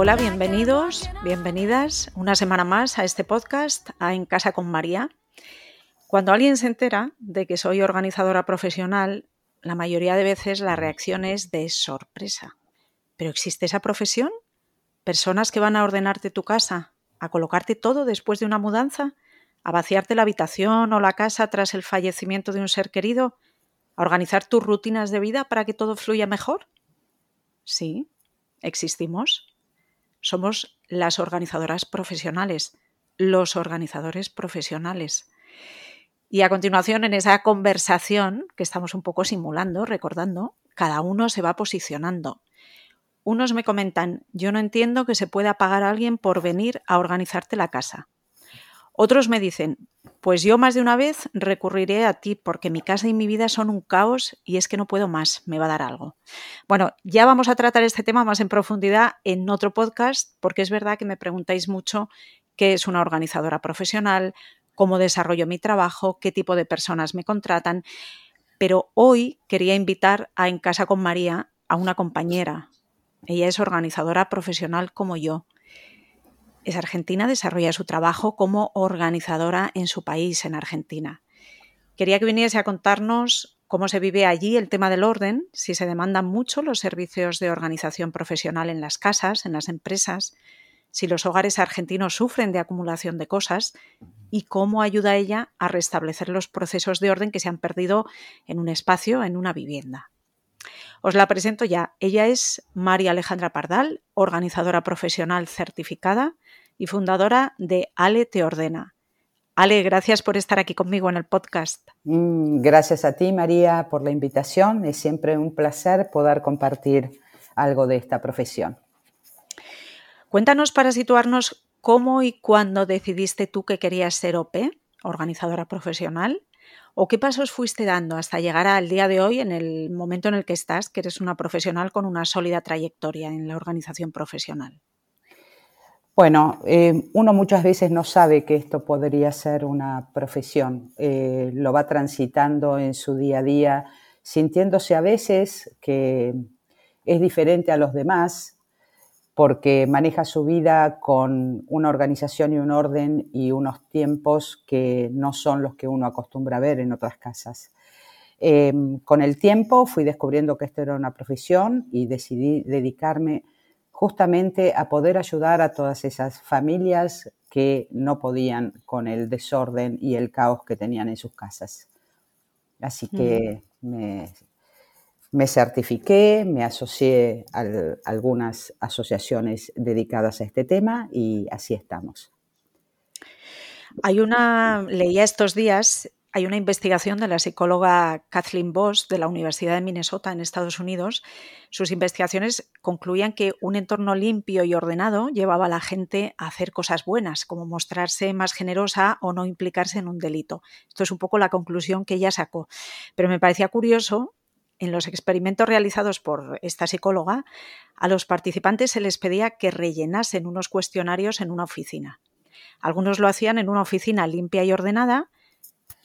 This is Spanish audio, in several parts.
Hola, bienvenidos, bienvenidas una semana más a este podcast, a En Casa con María. Cuando alguien se entera de que soy organizadora profesional, la mayoría de veces la reacción es de sorpresa. ¿Pero existe esa profesión? ¿Personas que van a ordenarte tu casa, a colocarte todo después de una mudanza, a vaciarte la habitación o la casa tras el fallecimiento de un ser querido, a organizar tus rutinas de vida para que todo fluya mejor? Sí, existimos somos las organizadoras profesionales, los organizadores profesionales. Y a continuación, en esa conversación que estamos un poco simulando, recordando, cada uno se va posicionando. Unos me comentan, yo no entiendo que se pueda pagar a alguien por venir a organizarte la casa. Otros me dicen, pues yo más de una vez recurriré a ti porque mi casa y mi vida son un caos y es que no puedo más, me va a dar algo. Bueno, ya vamos a tratar este tema más en profundidad en otro podcast porque es verdad que me preguntáis mucho qué es una organizadora profesional, cómo desarrollo mi trabajo, qué tipo de personas me contratan. Pero hoy quería invitar a En Casa con María a una compañera. Ella es organizadora profesional como yo es argentina, desarrolla su trabajo como organizadora en su país, en Argentina. Quería que viniese a contarnos cómo se vive allí el tema del orden, si se demandan mucho los servicios de organización profesional en las casas, en las empresas, si los hogares argentinos sufren de acumulación de cosas y cómo ayuda ella a restablecer los procesos de orden que se han perdido en un espacio, en una vivienda. Os la presento ya. Ella es María Alejandra Pardal, organizadora profesional certificada y fundadora de Ale Te Ordena. Ale, gracias por estar aquí conmigo en el podcast. Mm, gracias a ti, María, por la invitación. Es siempre un placer poder compartir algo de esta profesión. Cuéntanos para situarnos cómo y cuándo decidiste tú que querías ser OP, organizadora profesional, ¿O qué pasos fuiste dando hasta llegar al día de hoy, en el momento en el que estás, que eres una profesional con una sólida trayectoria en la organización profesional? Bueno, eh, uno muchas veces no sabe que esto podría ser una profesión. Eh, lo va transitando en su día a día, sintiéndose a veces que es diferente a los demás, porque maneja su vida con una organización y un orden y unos tiempos que no son los que uno acostumbra a ver en otras casas. Em, con el tiempo fui descubriendo que esto era una profesión y decidí dedicarme justamente a poder ayudar a todas esas familias que no podían con el desorden y el caos que tenían en sus casas. Así que me me certifiqué, me asocié a algunas asociaciones dedicadas a este tema y así estamos. Hay una, leía estos días, hay una investigación de la psicóloga Kathleen Voss de la Universidad de Minnesota en Estados Unidos. Sus investigaciones concluían que un entorno limpio y ordenado llevaba a la gente a hacer cosas buenas, como mostrarse más generosa o no implicarse en un delito. Esto es un poco la conclusión que ella sacó. Pero me parecía curioso en los experimentos realizados por esta psicóloga, a los participantes se les pedía que rellenasen unos cuestionarios en una oficina. Algunos lo hacían en una oficina limpia y ordenada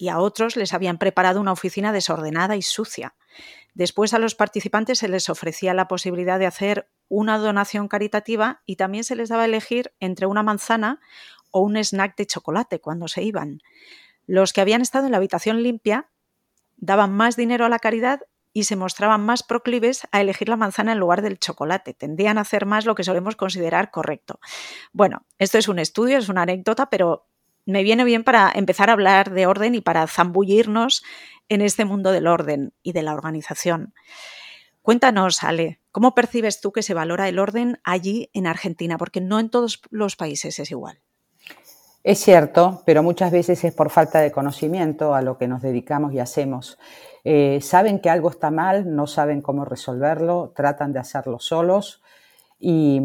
y a otros les habían preparado una oficina desordenada y sucia. Después a los participantes se les ofrecía la posibilidad de hacer una donación caritativa y también se les daba a elegir entre una manzana o un snack de chocolate cuando se iban. Los que habían estado en la habitación limpia daban más dinero a la caridad y se mostraban más proclives a elegir la manzana en lugar del chocolate. Tendían a hacer más lo que solemos considerar correcto. Bueno, esto es un estudio, es una anécdota, pero me viene bien para empezar a hablar de orden y para zambullirnos en este mundo del orden y de la organización. Cuéntanos, Ale, ¿cómo percibes tú que se valora el orden allí en Argentina? Porque no en todos los países es igual. Es cierto, pero muchas veces es por falta de conocimiento a lo que nos dedicamos y hacemos. Eh, saben que algo está mal, no saben cómo resolverlo, tratan de hacerlo solos y,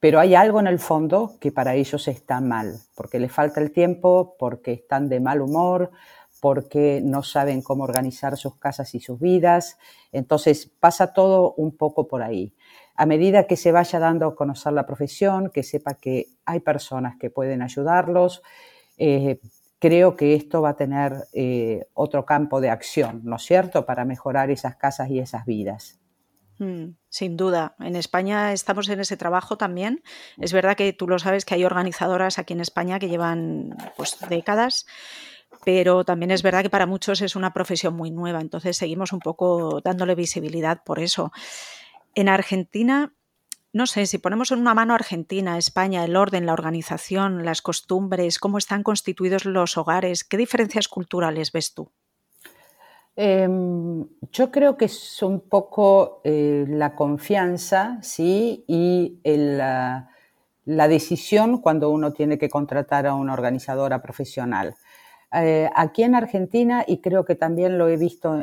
pero hay algo en el fondo que para ellos está mal, porque les falta el tiempo, porque están de mal humor, porque no saben cómo organizar sus casas y sus vidas. Entonces pasa todo un poco por ahí. A medida que se vaya dando a conocer la profesión, que sepa que hay personas que pueden ayudarlos, eh, creo que esto va a tener eh, otro campo de acción, ¿no es cierto?, para mejorar esas casas y esas vidas. Mm, sin duda. En España estamos en ese trabajo también. Es verdad que tú lo sabes que hay organizadoras aquí en España que llevan pues, décadas, pero también es verdad que para muchos es una profesión muy nueva. Entonces seguimos un poco dándole visibilidad por eso. En Argentina, no sé, si ponemos en una mano Argentina, España, el orden, la organización, las costumbres, cómo están constituidos los hogares, ¿qué diferencias culturales ves tú? Em, yo creo que es un poco eh, la confianza, ¿sí? Y la, decisión cuando uno tiene que contratar a una organizadora profesional. Eh, aquí en Argentina, y creo que también lo he visto,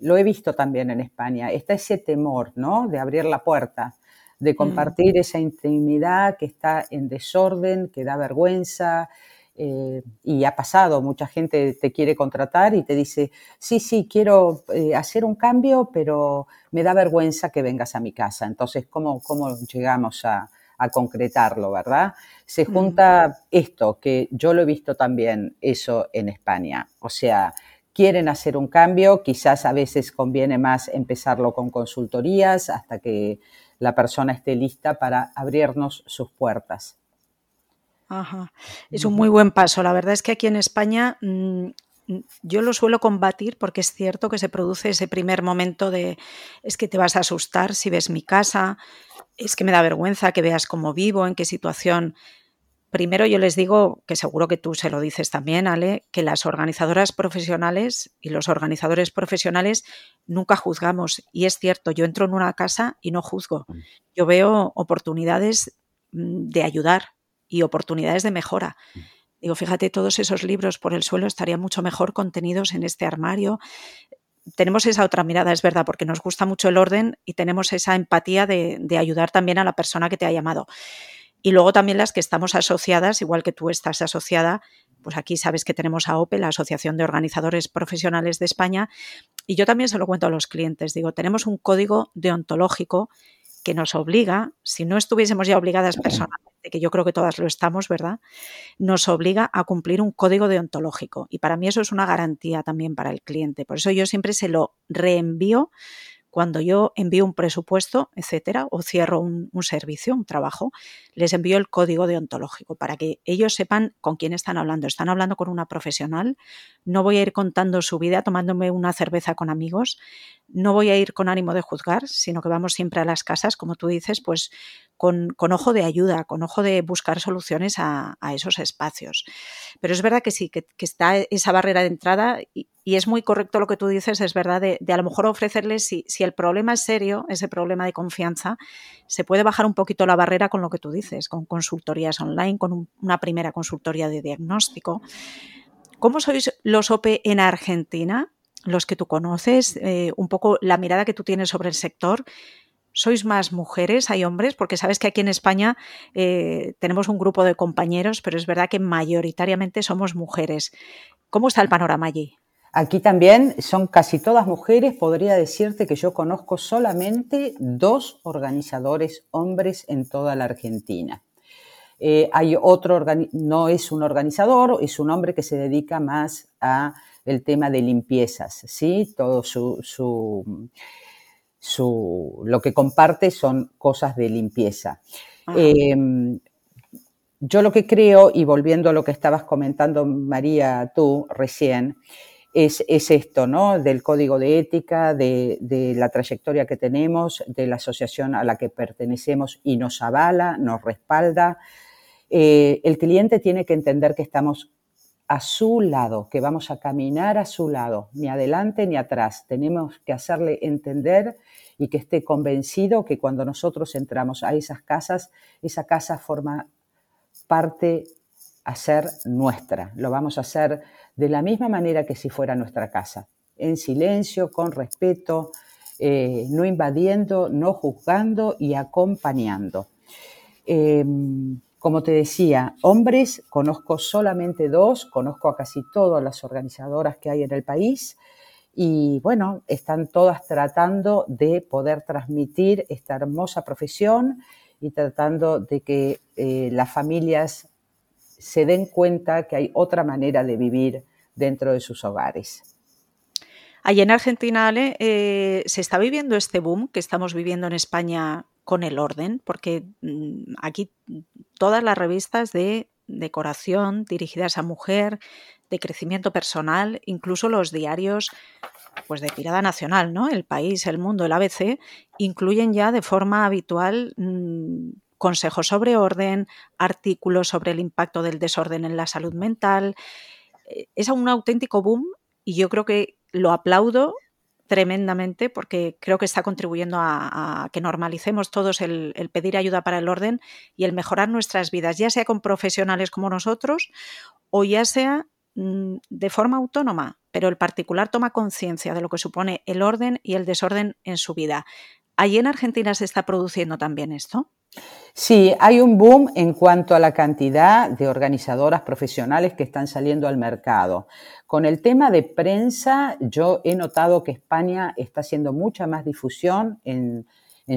lo he visto también en España, está ese temor, ¿no? De abrir la puerta, de mm. compartir esa intimidad que está en desorden, que da vergüenza, eh, y ha pasado, mucha gente te quiere contratar y te dice, sí, sí, quiero eh, hacer un cambio, pero me da vergüenza que vengas a mi casa. Entonces, ¿cómo, cómo llegamos a, concretarlo, verdad? Se junta esto, que yo lo he visto también eso en España. O sea, quieren hacer un cambio, quizás a veces conviene más empezarlo con consultorías hasta que la persona esté lista para abrirnos sus puertas. Ajá. Es un muy buen paso. La verdad es que aquí en España mm, mm, yo lo suelo combatir porque es cierto que se produce ese primer momento de es que te vas a asustar si ves mi casa, es que me da vergüenza que veas cómo vivo, en qué situación. Primero yo les digo, que seguro que tú se lo dices también, Ale, que las organizadoras profesionales y los organizadores profesionales nunca juzgamos. Y es cierto, yo entro en una casa y no juzgo. Mm. Yo veo oportunidades de ayudar, y oportunidades de mejora. Mm. Digo, fíjate, todos esos libros por el suelo estarían mucho mejor contenidos en este armario. Tenemos esa otra mirada, es verdad, porque nos gusta mucho el orden y tenemos esa empatía de, ayudar también a la persona que te ha llamado. Y luego también las que estamos asociadas, igual que tú estás asociada, pues aquí sabes que tenemos a OPE, la Asociación de Organizadores Profesionales de España, y yo también se lo cuento a los clientes, digo, tenemos un código deontológico que nos obliga, si no estuviésemos ya obligadas personalmente, que yo creo que todas lo estamos, ¿verdad? Nos obliga a cumplir un código deontológico. Y para mí eso es una garantía también para el cliente. Por eso yo siempre se lo reenvío cuando yo envío un presupuesto, etcétera, o cierro un, servicio, un trabajo, les envío el código deontológico para que ellos sepan con quién están hablando. Están hablando con una profesional, no voy a ir contando su vida tomándome una cerveza con amigos, no voy a ir con ánimo de juzgar, sino que vamos siempre a las casas, como tú dices, pues con, ojo de ayuda, con ojo de buscar soluciones a, esos espacios. Pero es verdad que sí, que, está esa barrera de entrada y, es muy correcto lo que tú dices, es verdad, de, a lo mejor ofrecerles, si, si, el problema es serio, ese problema de confianza, se puede bajar un poquito la barrera con lo que tú dices, con consultorías online, con una primera consultoría de diagnóstico. ¿Cómo sois los OPE en Argentina? Los que tú conoces, eh, un poco la mirada que tú tienes sobre el sector ¿Sois más mujeres? ¿Hay hombres? Porque sabes que aquí en España eh, tenemos un grupo de compañeros, pero es verdad que mayoritariamente somos mujeres. ¿Cómo está el panorama allí? Aquí también son casi todas mujeres. Podría decirte que yo conozco solamente dos organizadores hombres en toda la Argentina. Eh, hay otro, no es un organizador, es un hombre que se dedica más a el tema de limpiezas, ¿sí? Todo su lo que comparte son cosas de limpieza. Em, yo lo que creo, y volviendo a lo que estabas comentando, María, tú recién, es, esto, ¿no? Del código de ética, de, la trayectoria que tenemos, de la asociación a la que pertenecemos y nos avala, nos respalda. Eh, el cliente tiene que entender que estamos a su lado, que vamos a caminar a su lado, ni adelante ni atrás. Tenemos que hacerle entender y que esté convencido que cuando nosotros entramos a esas casas, esa casa forma parte a ser nuestra. Lo vamos a hacer de la misma manera que si fuera nuestra casa, en silencio, con respeto, eh, no invadiendo, no juzgando y acompañando. Em, como te decía, hombres, conozco solamente dos, conozco a casi todas las organizadoras que hay en el país y bueno, están todas tratando de poder transmitir esta hermosa profesión y tratando de que eh, las familias se den cuenta que hay otra manera de vivir dentro de sus hogares. Allí en Argentina, Ale, eh, se está viviendo este boom que estamos viviendo en España con el orden, porque mm, aquí todas las revistas de decoración dirigidas a mujer, de crecimiento personal, incluso los diarios pues de tirada nacional, ¿no? El país, el mundo, el ABC, incluyen ya de forma habitual mm, consejos sobre orden, artículos sobre el impacto del desorden en la salud mental. Eh, es un auténtico boom y yo creo que lo aplaudo tremendamente porque creo que está contribuyendo a, que normalicemos todos el, pedir ayuda para el orden y el mejorar nuestras vidas, ya sea con profesionales como nosotros o ya sea mm, de forma autónoma, pero el particular toma conciencia de lo que supone el orden y el desorden en su vida. ¿Allí en Argentina se está produciendo también esto? Sí, hay un boom en cuanto a la cantidad de organizadoras profesionales que están saliendo al mercado. Con el tema de prensa, yo he notado que España está haciendo mucha más difusión en,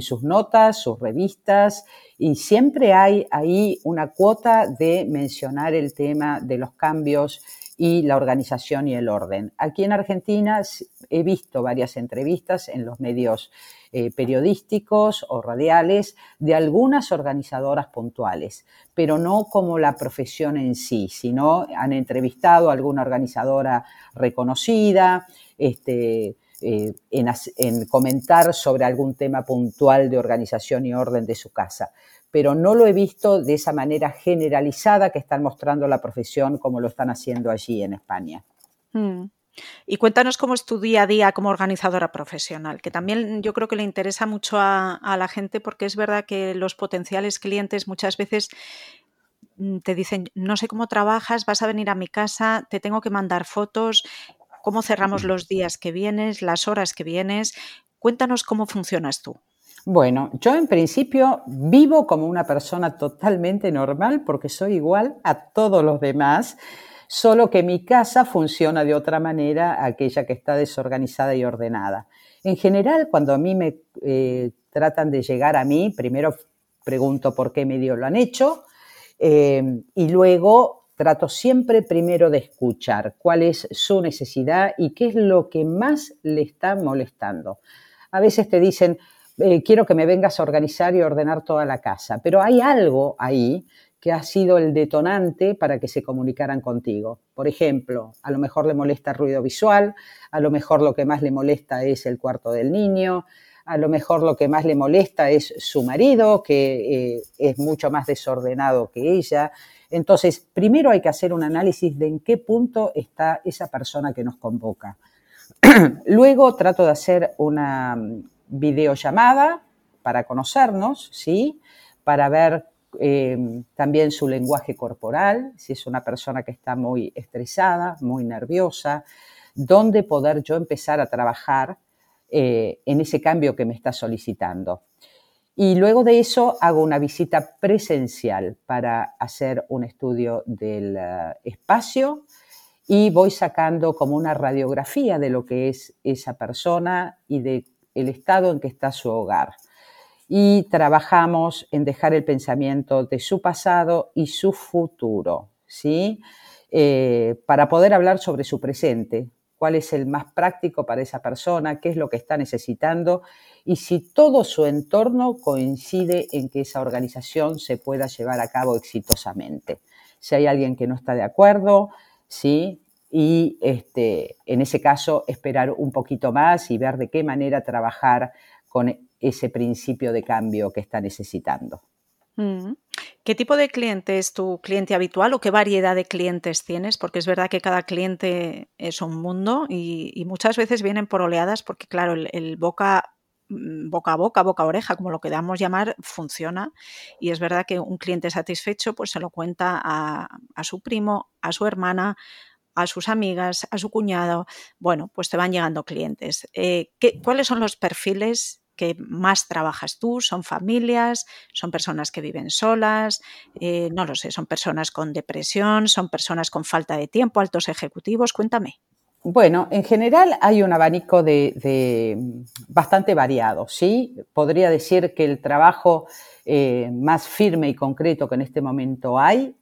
sus notas, sus revistas, y siempre hay ahí una cuota de mencionar el tema de los cambios y la organización y el orden. Aquí en Argentina he visto varias entrevistas en los medios eh, periodísticos o radiales de algunas organizadoras puntuales, pero no como la profesión en sí, sino han entrevistado a alguna organizadora reconocida, este, eh, en, comentar sobre algún tema puntual de organización y orden de su casa. Pero no lo he visto de esa manera generalizada que están mostrando la profesión como lo están haciendo allí en España. Mm. Y cuéntanos cómo es tu día a día como organizadora profesional, que también yo creo que le interesa mucho a, la gente porque es verdad que los potenciales clientes muchas veces mm, te dicen, no sé cómo trabajas, vas a venir a mi casa, te tengo que mandar fotos, cómo cerramos los días que vienes, las horas que vienes. Cuéntanos cómo funcionas tú. Bueno, yo en principio vivo como una persona totalmente normal porque soy igual a todos los demás solo que mi casa funciona de otra manera aquella que está desorganizada y ordenada. En general, cuando a mí me eh, tratan de llegar a mí, primero pregunto por qué medio lo han hecho eh, y luego trato siempre primero de escuchar cuál es su necesidad y qué es lo que más le está molestando. A veces te dicen, eh, quiero que me vengas a organizar y ordenar toda la casa, pero hay algo ahí que ha sido el detonante para que se comunicaran contigo. Por ejemplo, a lo mejor le molesta el ruido visual, a lo mejor lo que más le molesta es el cuarto del niño, a lo mejor lo que más le molesta es su marido, que eh, es mucho más desordenado que ella. Entonces, primero hay que hacer un análisis de en qué punto está esa persona que nos convoca. Luego trato de hacer una mm, videollamada para conocernos, ¿sí? Para ver Em, también su lenguaje corporal, si es una persona que está muy estresada, muy nerviosa, dónde poder yo empezar a trabajar eh, en ese cambio que me está solicitando. Y luego de eso hago una visita presencial para hacer un estudio del eh, espacio y voy sacando como una radiografía de lo que es esa persona y del el estado en que está su hogar y trabajamos en dejar el pensamiento de su pasado y su futuro, ¿sí? Eh, para poder hablar sobre su presente, cuál es el más práctico para esa persona, qué es lo que está necesitando y si todo su entorno coincide en que esa organización se pueda llevar a cabo exitosamente. Si hay alguien que no está de acuerdo, ¿sí? Y este, en ese caso esperar un poquito más y ver de qué manera trabajar con ese principio de cambio que está necesitando. Mm. ¿Qué tipo de cliente es tu cliente habitual o qué variedad de clientes tienes? Porque es verdad que cada cliente es un mundo y, muchas veces vienen por oleadas porque, claro, el, boca, mm, boca a boca, boca a oreja, como lo queramos llamar, funciona. Y es verdad que un cliente satisfecho pues se lo cuenta a, su primo, a su hermana, a sus amigas, a su cuñado. Bueno, pues te van llegando clientes. Eh, ¿Cuáles son los perfiles que más trabajas tú? ¿Son familias? ¿Son personas que viven solas? Eh, no lo sé, ¿son personas con depresión? ¿Son personas con falta de tiempo? ¿Altos ejecutivos? Cuéntame. Bueno, en general hay un abanico de, bastante variado, ¿sí? Podría decir que el trabajo eh, más firme y concreto que en este momento hay,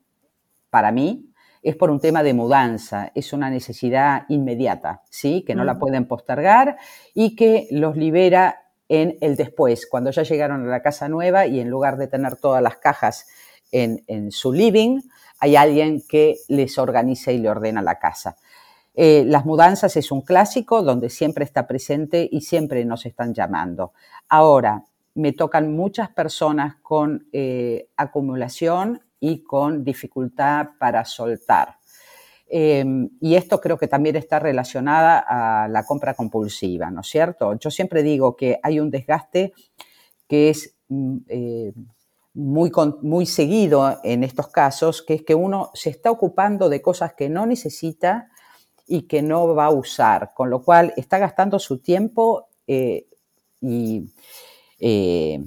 para mí, es por un tema de mudanza, es una necesidad inmediata, ¿sí? Que no la pueden postergar y que los libera en el después, cuando ya llegaron a la casa nueva y en lugar de tener todas las cajas en, su living, hay alguien que les organiza y le ordena la casa. Eh, las mudanzas es un clásico donde siempre está presente y siempre nos están llamando. Ahora, me tocan muchas personas con eh, acumulación y con dificultad para soltar. Em, y esto creo que también está relacionada a la compra compulsiva, ¿no es cierto? Yo siempre digo que hay un desgaste que es mm, eh, muy, muy seguido en estos casos, que es que uno se está ocupando de cosas que no necesita y que no va a usar, con lo cual está gastando su tiempo eh, y eh,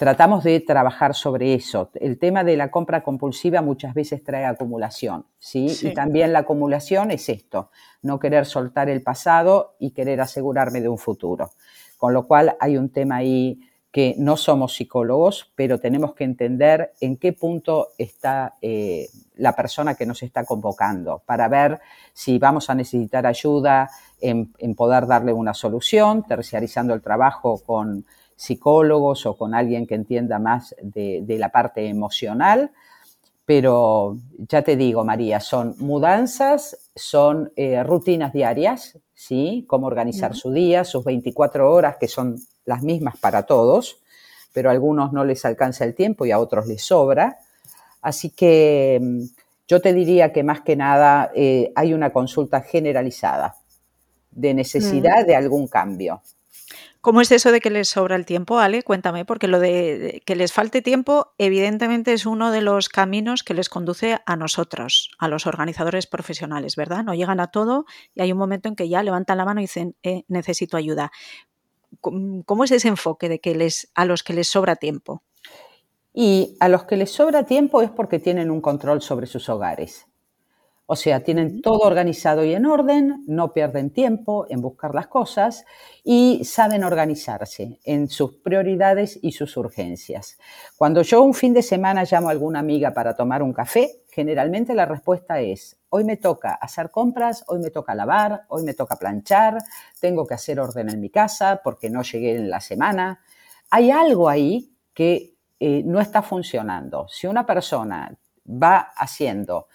tratamos de trabajar sobre eso. El tema de la compra compulsiva muchas veces trae acumulación, ¿sí? Y también la acumulación es esto, no querer soltar el pasado y querer asegurarme de un futuro. Con lo cual hay un tema ahí que no somos psicólogos, pero tenemos que entender en qué punto está eh, la persona que nos está convocando para ver si vamos a necesitar ayuda en, poder darle una solución, terciarizando el trabajo con psicólogos o con alguien que entienda más de, la parte emocional. Pero ya te digo, María, son mudanzas, son eh, rutinas diarias, ¿sí? Cómo organizar su día, sus 24 horas, que son las mismas para todos, pero a algunos no les alcanza el tiempo y a otros les sobra. Así que mm, yo te diría que más que nada eh, hay una consulta generalizada de necesidad de algún cambio. ¿Cómo es eso de que les sobra el tiempo, Ale? Cuéntame, porque lo de que les falte tiempo, evidentemente es uno de los caminos que les conduce a nosotros, a los organizadores profesionales, ¿verdad? No llegan a todo y hay un momento en que ya levantan la mano y dicen, eh, necesito ayuda. ¿Cómo es ese enfoque de que les, a los que les sobra tiempo? Y a los que les sobra tiempo es porque tienen un control sobre sus hogares. O sea, tienen todo organizado y en orden, no pierden tiempo en buscar las cosas y saben organizarse en sus prioridades y sus urgencias. Cuando yo un fin de semana llamo a alguna amiga para tomar un café, generalmente la respuesta es, hoy me toca hacer compras, hoy me toca lavar, hoy me toca planchar, tengo que hacer orden en mi casa porque no llegué en la semana. Hay algo ahí que eh, no está funcionando. Si una persona va haciendo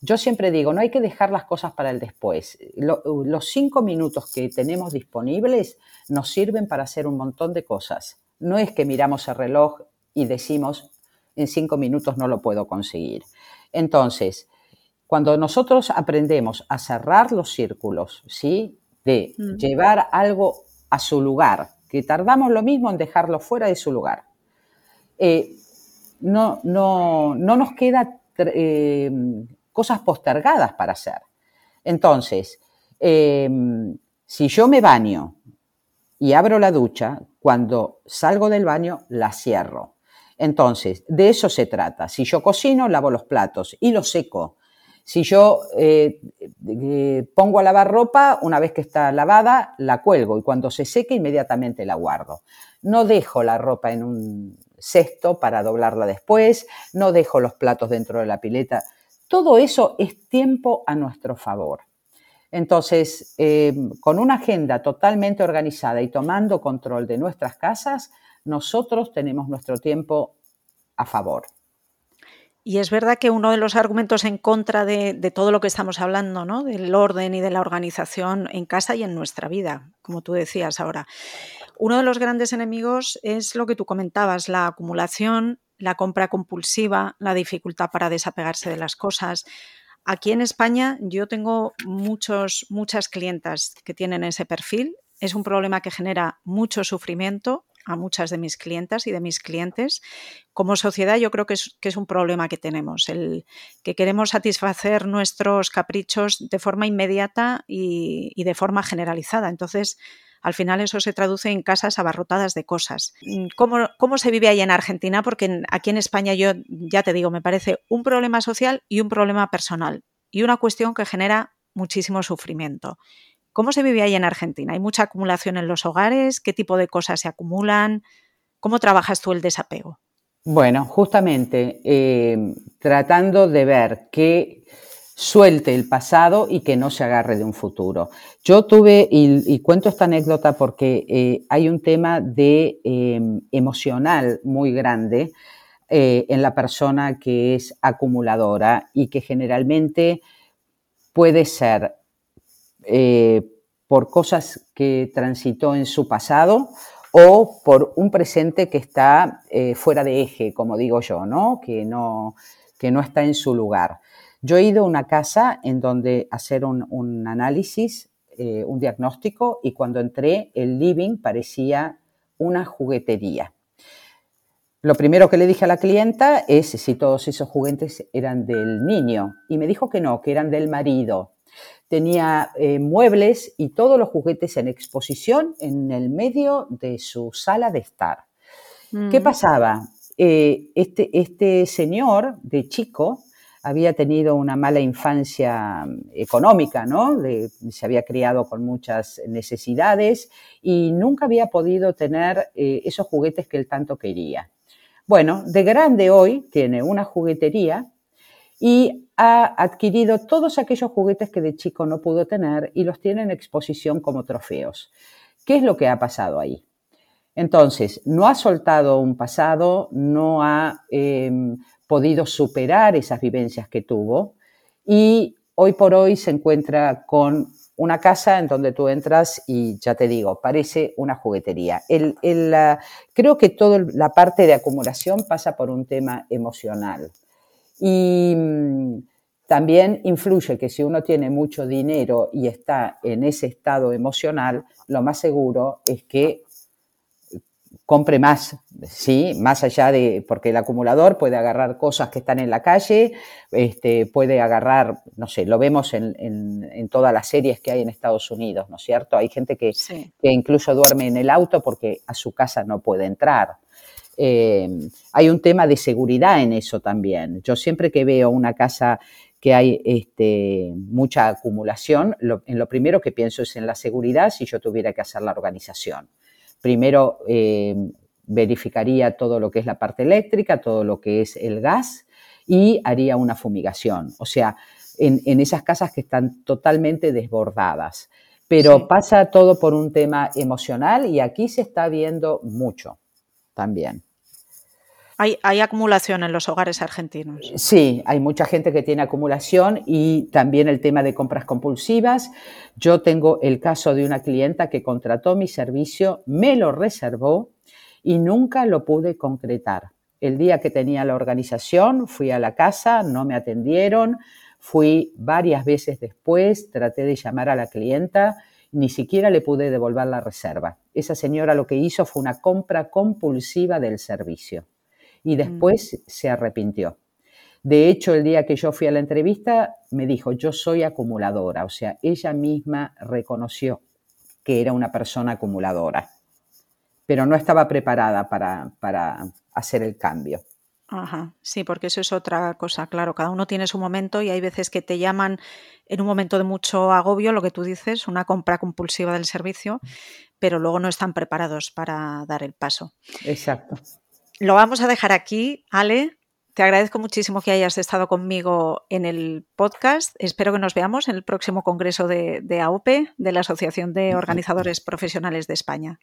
yo siempre digo, no hay que dejar las cosas para el después. los cinco minutos que tenemos disponibles nos sirven para hacer un montón de cosas. No es que miramos el reloj y decimos, en cinco minutos no lo puedo conseguir. Entonces, cuando nosotros aprendemos a cerrar los círculos, ¿sí? De mm. llevar algo a su lugar, que tardamos lo mismo en dejarlo fuera de su lugar, eh, no, no, no, nos queda eh, cosas postergadas para hacer. Entonces, em, si yo me baño y abro la ducha, cuando salgo del baño la cierro. Entonces, de eso se trata. Si yo cocino, lavo los platos y los seco. Si yo eh, eh, pongo a lavar ropa, una vez que está lavada, la cuelgo y cuando se seque inmediatamente la guardo. No dejo la ropa en un cesto para doblarla después, no dejo los platos dentro de la pileta todo eso es tiempo a nuestro favor. Entonces, eh, con una agenda totalmente organizada y tomando control de nuestras casas, nosotros tenemos nuestro tiempo a favor. Y es verdad que uno de los argumentos en contra de, todo lo que estamos hablando, ¿no? del orden y de la organización en casa y en nuestra vida, como tú decías ahora, uno de los grandes enemigos es lo que tú comentabas, la acumulación la compra compulsiva, la dificultad para desapegarse de las cosas. Aquí en España yo tengo muchos, muchas clientas que tienen ese perfil. Es un problema que genera mucho sufrimiento a muchas de mis clientas y de mis clientes. Como sociedad yo creo que es, que es un problema que tenemos, el que queremos satisfacer nuestros caprichos de forma inmediata y, y de forma generalizada. Entonces, al final eso se traduce en casas abarrotadas de cosas. Mm, ¿Cómo, cómo se vive ahí en Argentina? Porque aquí en España yo ya te digo, me parece un problema social y un problema personal y una cuestión que genera muchísimo sufrimiento. ¿Cómo se vive ahí en Argentina? ¿Hay mucha acumulación en los hogares? ¿Qué tipo de cosas se acumulan? ¿Cómo trabajas tú el desapego? Bueno, justamente eh, tratando de ver que suelte el pasado y que no se agarre de un futuro. Yo tuve, y, cuento esta anécdota porque eh, hay un tema de em, emocional muy grande eh, en la persona que es acumuladora y que generalmente puede ser por cosas que transitó en su pasado o por un presente que está eh, fuera de eje, como digo yo, ¿no? Que, ¿no? que no está en su lugar. Yo he ido a una casa en donde hacer un, análisis, eh, un diagnóstico, y cuando entré, el living parecía una juguetería. Lo primero que le dije a la clienta es si todos esos juguetes eran del niño, y me dijo que no, que eran del marido tenía eh, muebles y todos los juguetes en exposición en el medio de su sala de estar. ¿Qué pasaba? Eh, este, este señor de chico había tenido una mala infancia económica, ¿no? se había criado con muchas necesidades y nunca había podido tener eh, esos juguetes que él tanto quería. Bueno, de grande hoy tiene una juguetería y ha adquirido todos aquellos juguetes que de chico no pudo tener y los tiene en exposición como trofeos. ¿Qué es lo que ha pasado ahí? Entonces, no ha soltado un pasado, no ha em, podido superar esas vivencias que tuvo y hoy por hoy se encuentra con una casa en donde tú entras y ya te digo, parece una juguetería. creo que toda la parte de acumulación pasa por un tema emocional. Y mm, también influye que si uno tiene mucho dinero y está en ese estado emocional, lo más seguro es que compre más, ¿sí? Más allá de, porque el acumulador puede agarrar cosas que están en la calle, este, puede agarrar, no sé, lo vemos en, en, todas las series que hay en Estados Unidos, ¿no es cierto? Hay gente que, que incluso duerme en el auto porque a su casa no puede entrar. Eh, hay un tema de seguridad en eso también. Yo siempre que veo una casa que hay este, mucha acumulación, en lo primero que pienso es en la seguridad si yo tuviera que hacer la organización. Primero eh, verificaría todo lo que es la parte eléctrica, todo lo que es el gas y haría una fumigación. O sea, en, esas casas que están totalmente desbordadas. Pero pasa todo por un tema emocional y aquí se está viendo mucho también. Hay, acumulación en los hogares argentinos. Sí, hay mucha gente que tiene acumulación y también el tema de compras compulsivas. Yo tengo el caso de una clienta que contrató mi servicio, me lo reservó y nunca lo pude concretar. El día que tenía la organización, fui a la casa, no me atendieron, fui varias veces después, traté de llamar a la clienta, ni siquiera le pude devolver la reserva. Esa señora lo que hizo fue una compra compulsiva del servicio y mm. después se arrepintió. De hecho, el día que yo fui a la entrevista, me dijo, yo soy acumuladora, o sea, ella misma reconoció que era una persona acumuladora, pero no estaba preparada para, para hacer el cambio. Ajá, sí, porque eso es otra cosa, claro, cada uno tiene su momento y hay veces que te llaman en un momento de mucho agobio, lo que tú dices, una compra compulsiva del servicio, pero luego no están preparados para dar el paso. Exacto lo vamos a dejar aquí, Ale. Te agradezco muchísimo que hayas estado conmigo en el podcast. Espero que nos veamos en el próximo congreso de, AOPE, de la Asociación de Organizadores Profesionales de España.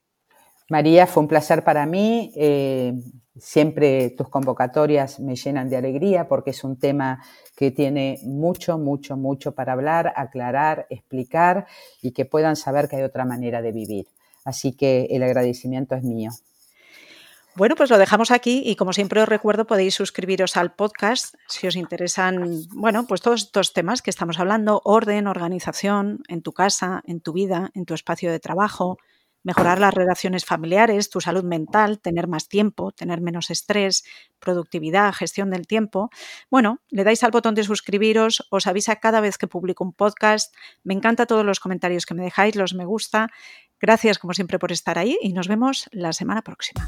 María, fue un placer para mí. Eh, siempre tus convocatorias me llenan de alegría porque es un tema que tiene mucho, mucho, mucho para hablar, aclarar, explicar y que puedan saber que hay otra manera de vivir. Así que el agradecimiento es mío. Bueno, pues lo dejamos aquí y como siempre os recuerdo podéis suscribiros al podcast si os interesan, bueno, pues todos estos temas que estamos hablando, orden, organización en tu casa, en tu vida, en tu espacio de trabajo, mejorar las relaciones familiares, tu salud mental, tener más tiempo, tener menos estrés, productividad, gestión del tiempo. Bueno, le dais al botón de suscribiros, os avisa cada vez que publico un podcast. Me encanta todos los comentarios que me dejáis, los me gusta Gracias como siempre por estar ahí y nos vemos la semana próxima.